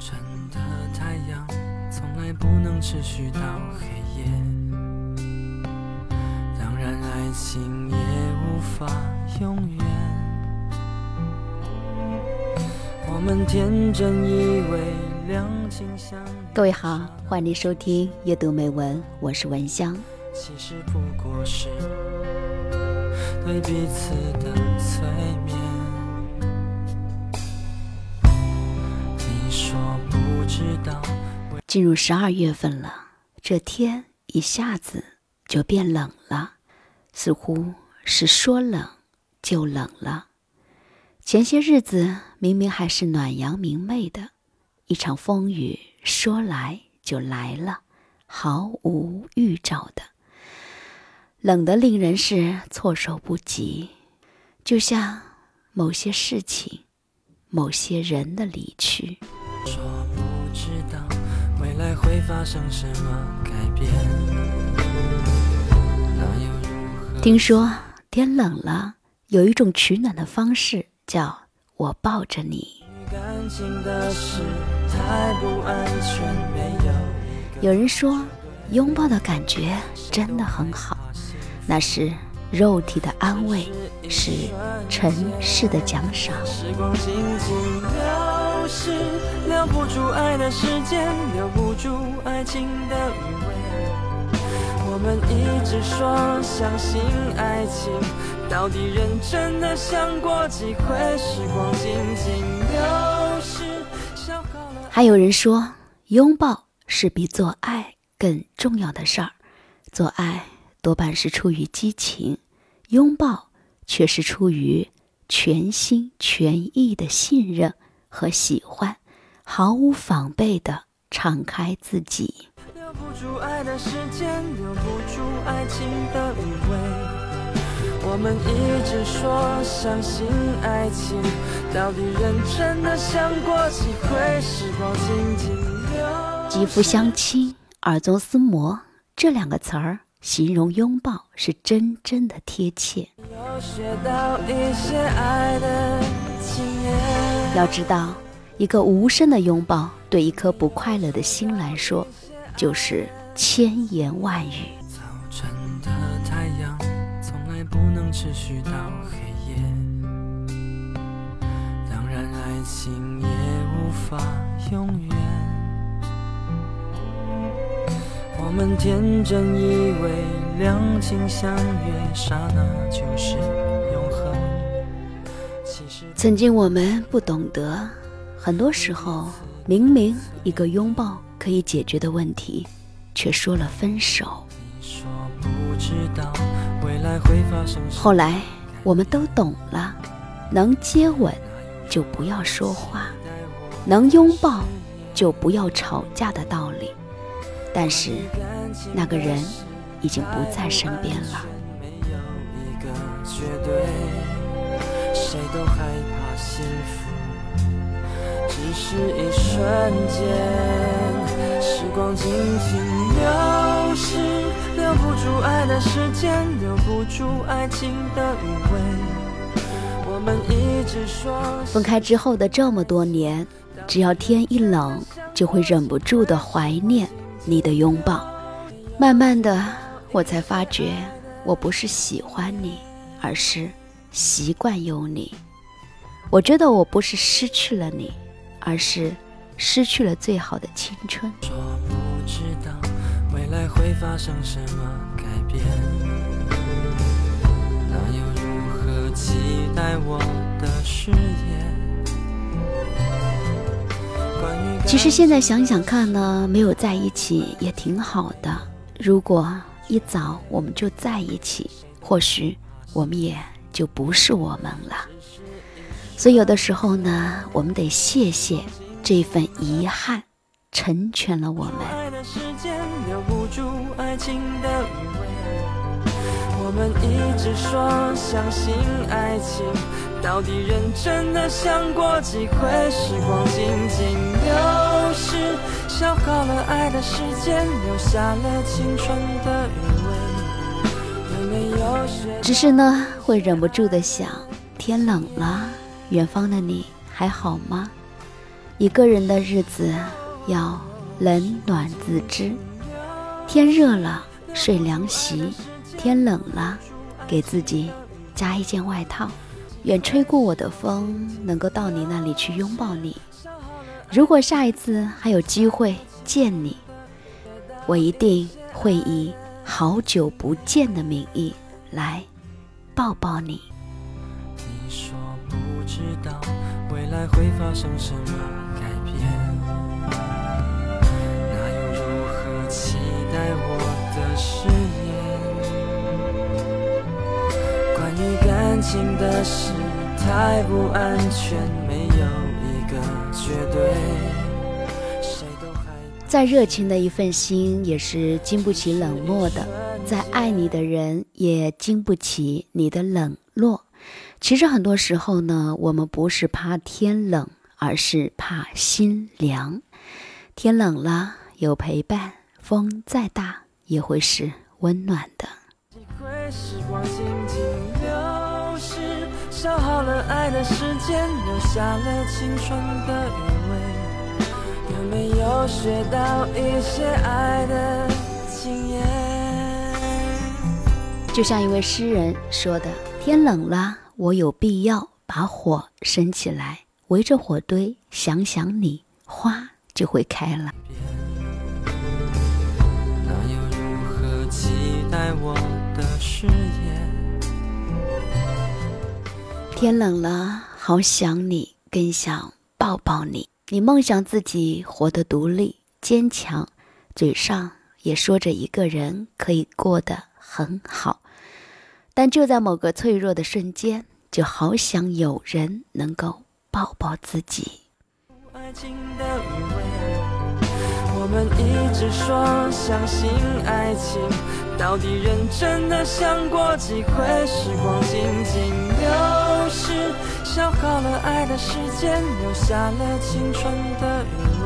晨的太阳从来不能持续到黑夜，当然爱情也无法永远。我们天真以为两情相，各位好，欢迎收听阅读美文，我是文香。其实不过是对彼此的催眠。进入十二月份了，这天一下子就变冷了，似乎是说冷就冷了。前些日子明明还是暖阳明媚的，一场风雨说来就来了，毫无预兆的。冷得令人是措手不及，就像某些事情、某些人的离去。知道未来会发生什么改变。听说天冷了，有一种取暖的方式，叫我抱着你。感情的事太不安全，没有有人说，拥抱的感觉真的很好，那是肉体的安慰，是尘世的奖赏。留不住爱的时间，留不住爱情的余味。我们一直说相信爱情，到底认真的想过几回？时光静静流逝，消耗了还有人说，拥抱是比做爱更重要的事儿。做爱多半是出于激情，拥抱却是出于全心全意的信任和喜欢，毫无防备的敞开自己。留不住爱的时间，留不住爱情的余味。我们一直说相信爱情，到底认真的想过几回？肌肤相亲、耳中厮磨这两个词儿，形容拥抱是真正的贴切。要知道，一个无声的拥抱，对一颗不快乐的心来说，就是千言万语。早晨的太阳从来不能持续到黑夜，当然爱情也无法永远。我们天真以为两情相悦，刹那就是永恒。其实曾经我们不懂得，很多时候明明一个拥抱可以解决的问题，却说了分手。后来我们都懂了，能接吻就不要说话，能拥抱就不要吵架的道理。但是那个人已经不在身边了。谁都害怕幸福，是一瞬间。时光静静流逝，留不住爱的时间，留不住爱情的余味。我们一直说分开之后的这么多年，只要天一冷，就会忍不住的怀念你的拥抱。慢慢的，我才发觉，我不是喜欢你，而是习惯有你。我觉得我不是失去了你，而是失去了最好的青春。说不知道未来会发生什么改变，那又如何期待我的誓言？其实现在想想看呢，没有在一起也挺好的。如果一早我们就在一起，或许我们也就不是我们了。所以有的时候呢，我们得谢谢这份遗憾，成全了我们。爱的时间留不住爱情的余味。我们一直说相信爱情，到底认真的想过几回？时光静静流逝，消耗了爱的时间，留下了青春的余味。有没有学只是呢，会忍不住的想，天冷了，远方的你还好吗？一个人的日子要冷暖自知。天热了睡凉席，天冷了给自己加一件外套。远吹过我的风，能够到你那里去拥抱你。如果下一次还有机会见你，我一定会以好久不见的名义来抱抱你。知道未来会发生什么改变，那又如何期待我的誓言？关于感情的事太不安全，没有一个绝对。再热情的一份心也是经不起冷漠的，再爱你的人也经不起你的冷落。其实很多时候呢，我们不是怕天冷，而是怕心凉。天冷了有陪伴，风再大也会是温暖的。时光静静流逝，消耗了爱的时间，留下了青春的余味。有没有学到一些爱的经验？就像一位诗人说的：“天冷了，我有必要把火升起来，围着火堆想想你，花就会开了。”？天冷了，好想你，更想抱抱你。你梦想自己活得独立坚强，嘴上也说着一个人可以过得很好，但就在某个脆弱的瞬间，就好想有人能够抱抱自己。爱情的余味。我们一直说相信爱情，到底认真的想过几回？时光静静流逝，消耗了爱的时间，留下了青春的余味。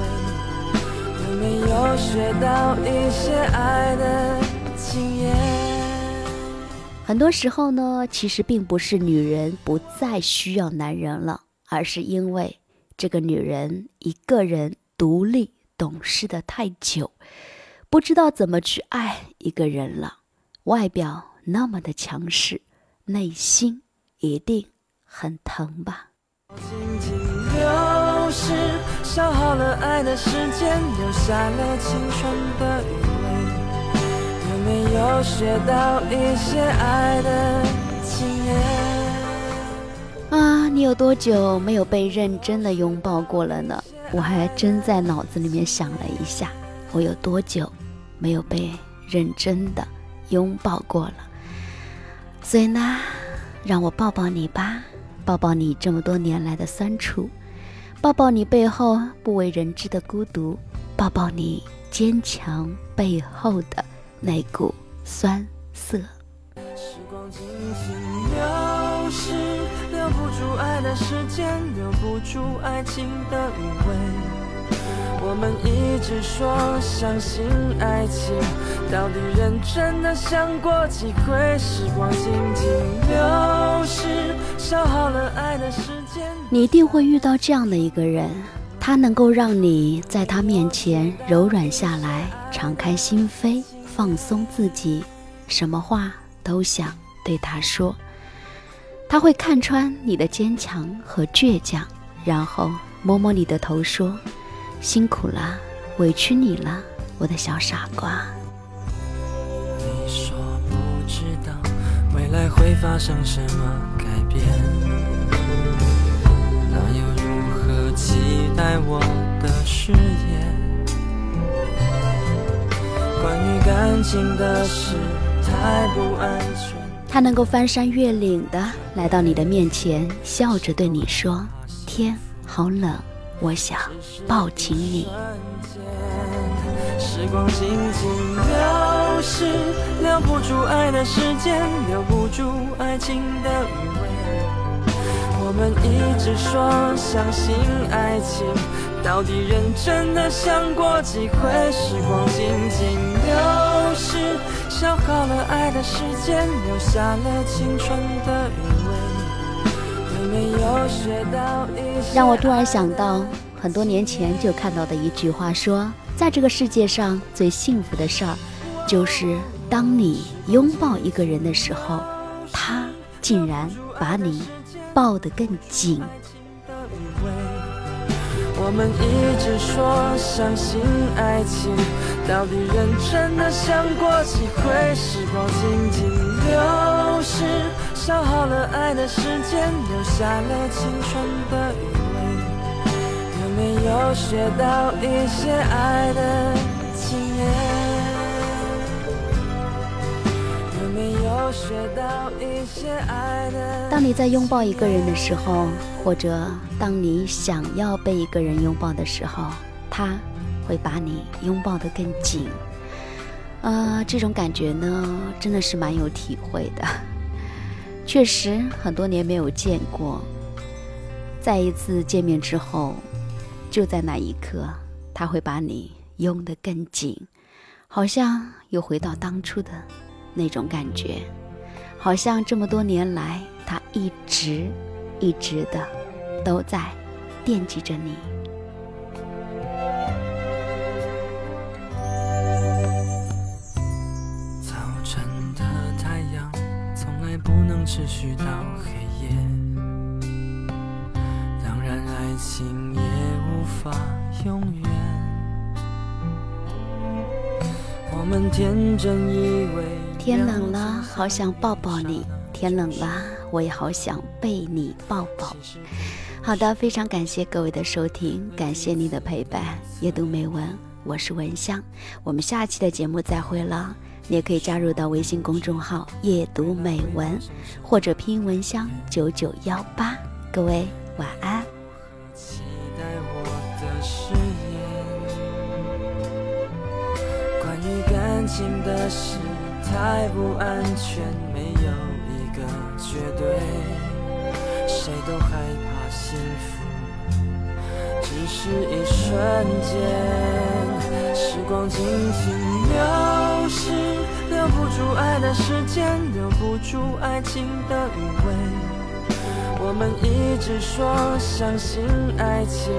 有没有学到一些爱的经验？很多时候呢，其实并不是女人不再需要男人了，而是因为这个女人一个人独立懂事的太久，不知道怎么去爱一个人了。外表那么的强势，内心一定很疼吧。静静流逝，消耗了爱的时间，留下了青春的余。没有学到一些爱的经验？啊，你有多久没有被认真的拥抱过了呢？我还真在脑子里面想了一下，我有多久没有被认真的拥抱过了？所以呢，让我抱抱你吧，抱抱你这么多年来的酸楚，抱抱你背后不为人知的孤独，抱抱你坚强背后的那股酸涩。时光静静流逝，留不住爱的时间，留不住爱情的余味。我们一直说相信爱情，到底认真的想过几回？时光静静流逝，消耗了爱的时间。你一定会遇到这样的一个人，他能够让你在他面前柔软下来，敞开心扉，放松自己，什么话都想对他说。他会看穿你的坚强和倔强，然后摸摸你的头说：“辛苦了，委屈你了，我的小傻瓜。”你说不知道未来会发生什么改变，那又如何期待我的誓言？关于感情的事太不安全。他能够翻山越岭的来到你的面前，笑着对你说：“天好冷，我想抱紧你。”时光静静流逝，留不住爱的时间，留不住爱情的余味。我们一直说相信爱情，到底认真的想过几回？时光静静流逝，消耗了爱的时间，留下了青春的余味。有没有学到一些？让我突然想到，很多年前就看到的一句话，说在这个世界上最幸福的事儿，就是当你拥抱一个人的时候，他竟然把你抱得更紧。我们一直说相信爱情，到底认真的想过几回？时光静静流逝，消耗了爱的时间，留下了青春的余味。有没有学到一些爱的当你在拥抱一个人的时候，或者当你想要被一个人拥抱的时候，他会把你拥抱得更紧。啊，这种感觉呢，真的是蛮有体会的。确实很多年没有见过，再一次见面之后，就在那一刻，他会把你拥得更紧，好像又回到当初的。那种感觉，好像这么多年来，他一直、一直的都在惦记着你。早晨的太阳从来不能持续到黑夜，当然爱情也无法永远。我们天真以为。天冷了，好想抱抱你。天冷了，我也好想被你抱抱。好的，非常感谢各位的收听，感谢你的陪伴。阅读美文，我是文香，我们下期的节目再会了。你也可以加入到微信公众号“阅读美文”或者拼音“文香九九幺八”。各位晚安。期待我的誓言，关于感情的事。太不安全，没有一个绝对，谁都害怕幸福，只是一瞬间，时光静静流逝，留不住爱的时间，留不住爱情的余味。我们一直说相信爱情，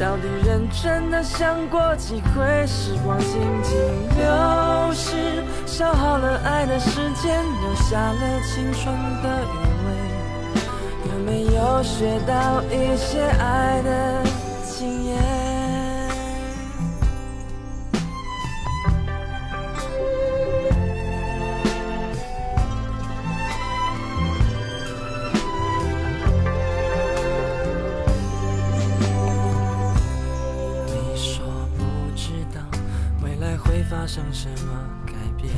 到底认真的想过几回？时光静静流逝，消耗了爱的时间，留下了青春的余味。有没有学到一些爱的经验？会发生什么改变？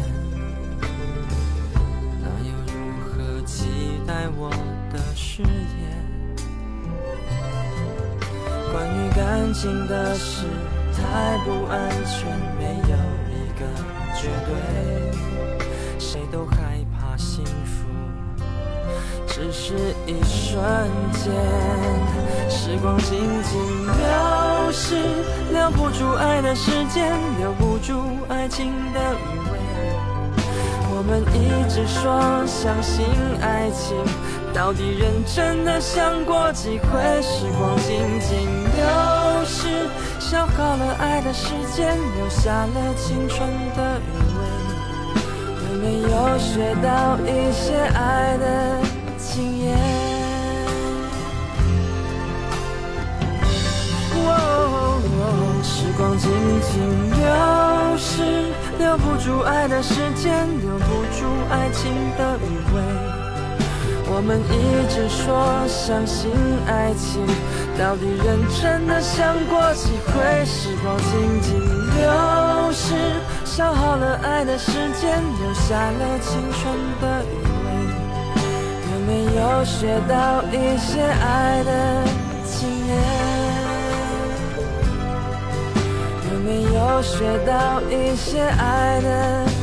那又如何期待我的誓言？关于感情的事太不安全，没有一个绝对，谁都还，只是一瞬间，时光静静流逝，留不住爱的时间，留不住。爱情的余味，我们一直说相信爱情，到底认真的想过几回？时光静静流逝，消耗了爱的时间，留下了青春的余味。有没有学到一些爱的静静流逝，留不住爱的时间，留不住爱情的余味。我们一直说相信爱情，到底认真的想过几回？时光静静流逝，消耗了爱的时间，留下了青春的余味。有没有学到一些爱的经验？没有学到一些爱的。